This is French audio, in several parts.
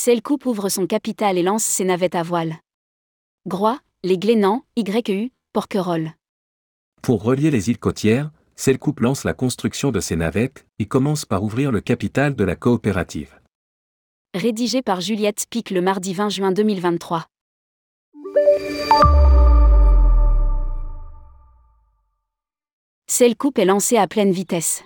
Cellcoup ouvre son capital et lance ses navettes à voile. Groix, les Glénans, YEU, Porquerolles. Pour relier les îles côtières, Cellcoup lance la construction de ses navettes et commence par ouvrir le capital de la coopérative. Rédigé par Juliette Spic le mardi 20 juin 2023. Cellcoup est lancée à pleine vitesse.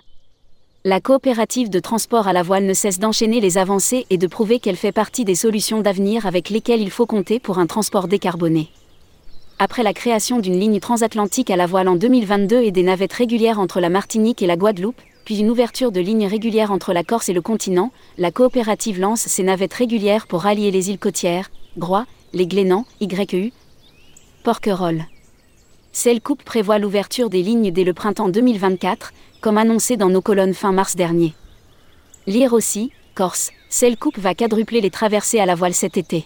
La coopérative de transport à la voile ne cesse d'enchaîner les avancées et de prouver qu'elle fait partie des solutions d'avenir avec lesquelles il faut compter pour un transport décarboné. Après la création d'une ligne transatlantique à la voile en 2022 et des navettes régulières entre la Martinique et la Guadeloupe, puis une ouverture de lignes régulières entre la Corse et le continent, la coopérative lance ses navettes régulières pour rallier les îles côtières, Groix, les Glénans, YEU, Porquerolles. Celle-Coupe prévoit l'ouverture des lignes dès le printemps 2024, comme annoncé dans nos colonnes fin mars dernier. Lire aussi, Corse, Celle-Coupe va quadrupler les traversées à la voile cet été.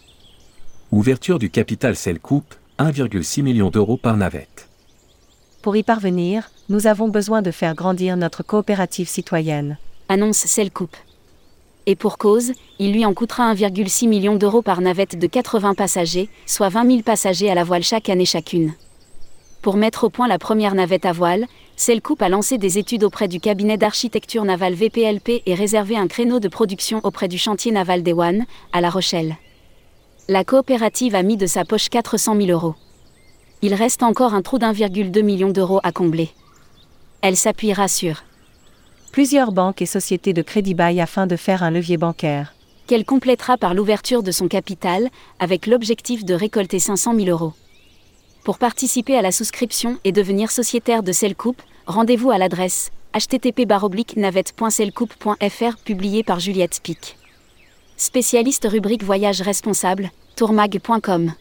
Ouverture du capital Celle-Coupe, 1,6 million d'euros par navette. Pour y parvenir, nous avons besoin de faire grandir notre coopérative citoyenne. Annonce Celle-Coupe. Et pour cause, il lui en coûtera 1,6 million d'euros par navette de 80 passagers, soit 20 000 passagers à la voile chaque année chacune. Pour mettre au point la première navette à voile, Cellcoup a lancé des études auprès du cabinet d'architecture navale VPLP et réservé un créneau de production auprès du chantier naval d'Ewan, à La Rochelle. La coopérative a mis de sa poche 400 000 euros. Il reste encore un trou d'1,2 million d'euros à combler. Elle s'appuiera sur plusieurs banques et sociétés de crédit bail afin de faire un levier bancaire. Qu'elle complétera par l'ouverture de son capital, avec l'objectif de récolter 500 000 euros. Pour participer à la souscription et devenir sociétaire de Cellcoupe, rendez-vous à l'adresse http://navette.cellcoupe.fr publié par Juliette Pic. Spécialiste rubrique voyage responsable, tourmag.com.